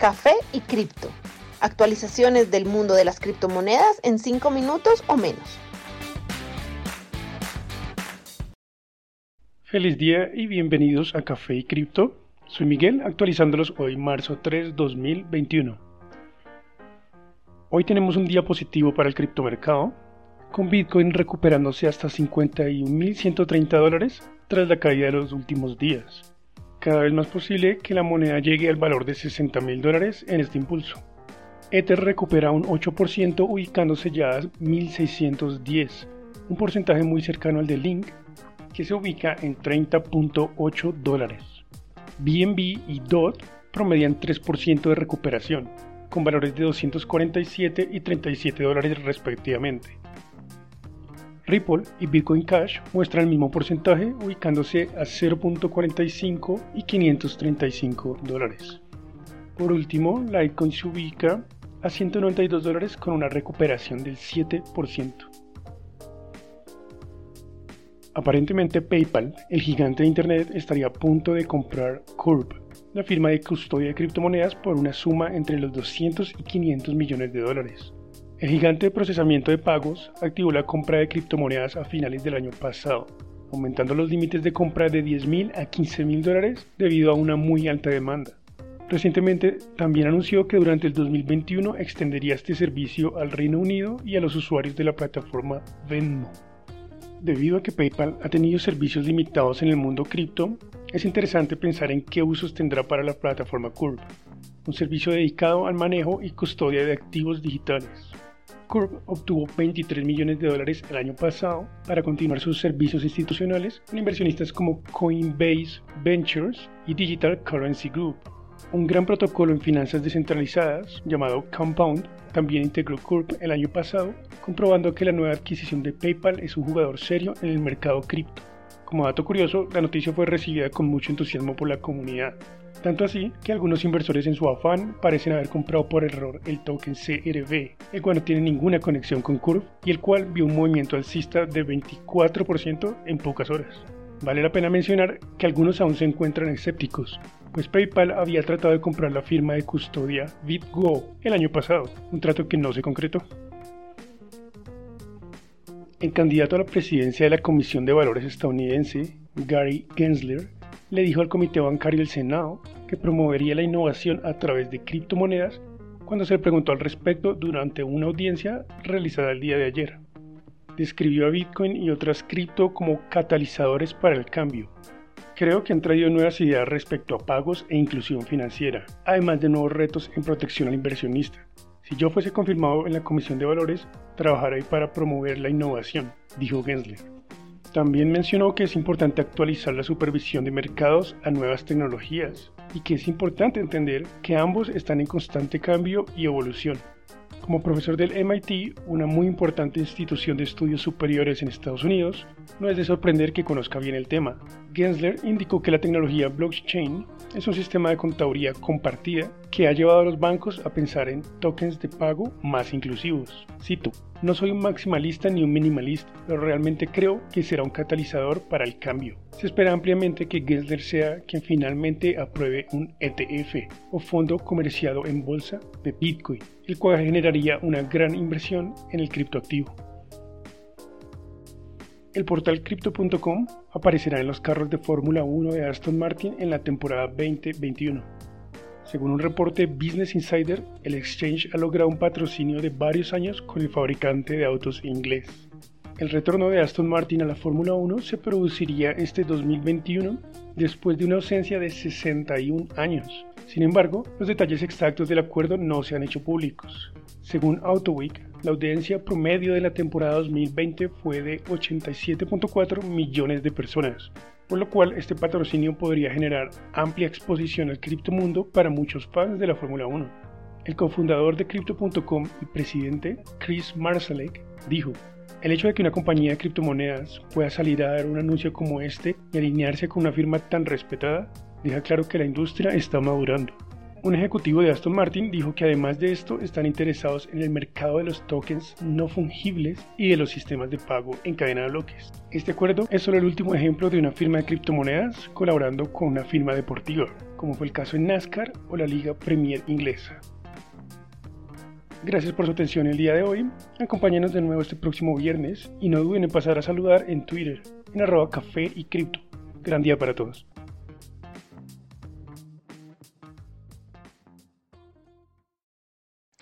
Café y Cripto. Actualizaciones del mundo de las criptomonedas en 5 minutos o menos. Feliz día y bienvenidos a Café y Cripto. Soy Miguel, actualizándolos hoy marzo 3, 2021. Hoy tenemos un día positivo para el criptomercado, con Bitcoin recuperándose hasta 51.130 dólares tras la caída de los últimos días cada vez más posible que la moneda llegue al valor de 60 mil dólares en este impulso. Ether recupera un 8% ubicándose ya a 1610, un porcentaje muy cercano al de Link, que se ubica en 30.8 dólares. BNB y DOT promedian 3% de recuperación, con valores de 247 y 37 dólares respectivamente. Ripple y Bitcoin Cash muestran el mismo porcentaje ubicándose a 0.45 y 535 dólares. Por último, Litecoin se ubica a 192 dólares con una recuperación del 7%. Aparentemente PayPal, el gigante de Internet, estaría a punto de comprar Curve, la firma de custodia de criptomonedas, por una suma entre los 200 y 500 millones de dólares. El gigante de procesamiento de pagos activó la compra de criptomonedas a finales del año pasado, aumentando los límites de compra de 10.000 a 15.000 dólares debido a una muy alta demanda. Recientemente también anunció que durante el 2021 extendería este servicio al Reino Unido y a los usuarios de la plataforma Venmo. Debido a que PayPal ha tenido servicios limitados en el mundo cripto, es interesante pensar en qué usos tendrá para la plataforma Curve, un servicio dedicado al manejo y custodia de activos digitales. Curve obtuvo 23 millones de dólares el año pasado para continuar sus servicios institucionales con inversionistas como Coinbase Ventures y Digital Currency Group. Un gran protocolo en finanzas descentralizadas llamado Compound también integró Curve el año pasado, comprobando que la nueva adquisición de PayPal es un jugador serio en el mercado cripto. Como dato curioso, la noticia fue recibida con mucho entusiasmo por la comunidad, tanto así que algunos inversores en su afán parecen haber comprado por error el token CRV, el cual no tiene ninguna conexión con Curve y el cual vio un movimiento alcista de 24% en pocas horas. Vale la pena mencionar que algunos aún se encuentran escépticos, pues PayPal había tratado de comprar la firma de custodia BitGo el año pasado, un trato que no se concretó. El candidato a la presidencia de la Comisión de Valores estadounidense, Gary Gensler, le dijo al Comité Bancario del Senado que promovería la innovación a través de criptomonedas cuando se le preguntó al respecto durante una audiencia realizada el día de ayer. Describió a Bitcoin y otras cripto como catalizadores para el cambio. Creo que han traído nuevas ideas respecto a pagos e inclusión financiera, además de nuevos retos en protección al inversionista. Si yo fuese confirmado en la Comisión de Valores, trabajaré para promover la innovación, dijo Gensler. También mencionó que es importante actualizar la supervisión de mercados a nuevas tecnologías y que es importante entender que ambos están en constante cambio y evolución. Como profesor del MIT, una muy importante institución de estudios superiores en Estados Unidos, no es de sorprender que conozca bien el tema. Gensler indicó que la tecnología blockchain es un sistema de contaduría compartida que ha llevado a los bancos a pensar en tokens de pago más inclusivos. Cito, no soy un maximalista ni un minimalista, pero realmente creo que será un catalizador para el cambio. Se espera ampliamente que Gensler sea quien finalmente apruebe un ETF o fondo comerciado en bolsa de Bitcoin, el cual generaría una gran inversión en el criptoactivo. El portal crypto.com aparecerá en los carros de Fórmula 1 de Aston Martin en la temporada 2021. Según un reporte Business Insider, el exchange ha logrado un patrocinio de varios años con el fabricante de autos inglés. El retorno de Aston Martin a la Fórmula 1 se produciría este 2021 después de una ausencia de 61 años. Sin embargo, los detalles exactos del acuerdo no se han hecho públicos. Según AutoWeek, la audiencia promedio de la temporada 2020 fue de 87.4 millones de personas, por lo cual este patrocinio podría generar amplia exposición al criptomundo para muchos fans de la Fórmula 1. El cofundador de Crypto.com y presidente, Chris Marsalek, dijo, el hecho de que una compañía de criptomonedas pueda salir a dar un anuncio como este y alinearse con una firma tan respetada, deja claro que la industria está madurando. Un ejecutivo de Aston Martin dijo que además de esto están interesados en el mercado de los tokens no fungibles y de los sistemas de pago en cadena de bloques. Este acuerdo es solo el último ejemplo de una firma de criptomonedas colaborando con una firma deportiva, como fue el caso en NASCAR o la Liga Premier inglesa. Gracias por su atención el día de hoy. Acompáñenos de nuevo este próximo viernes y no duden en pasar a saludar en Twitter en arroba café y cripto. Gran día para todos.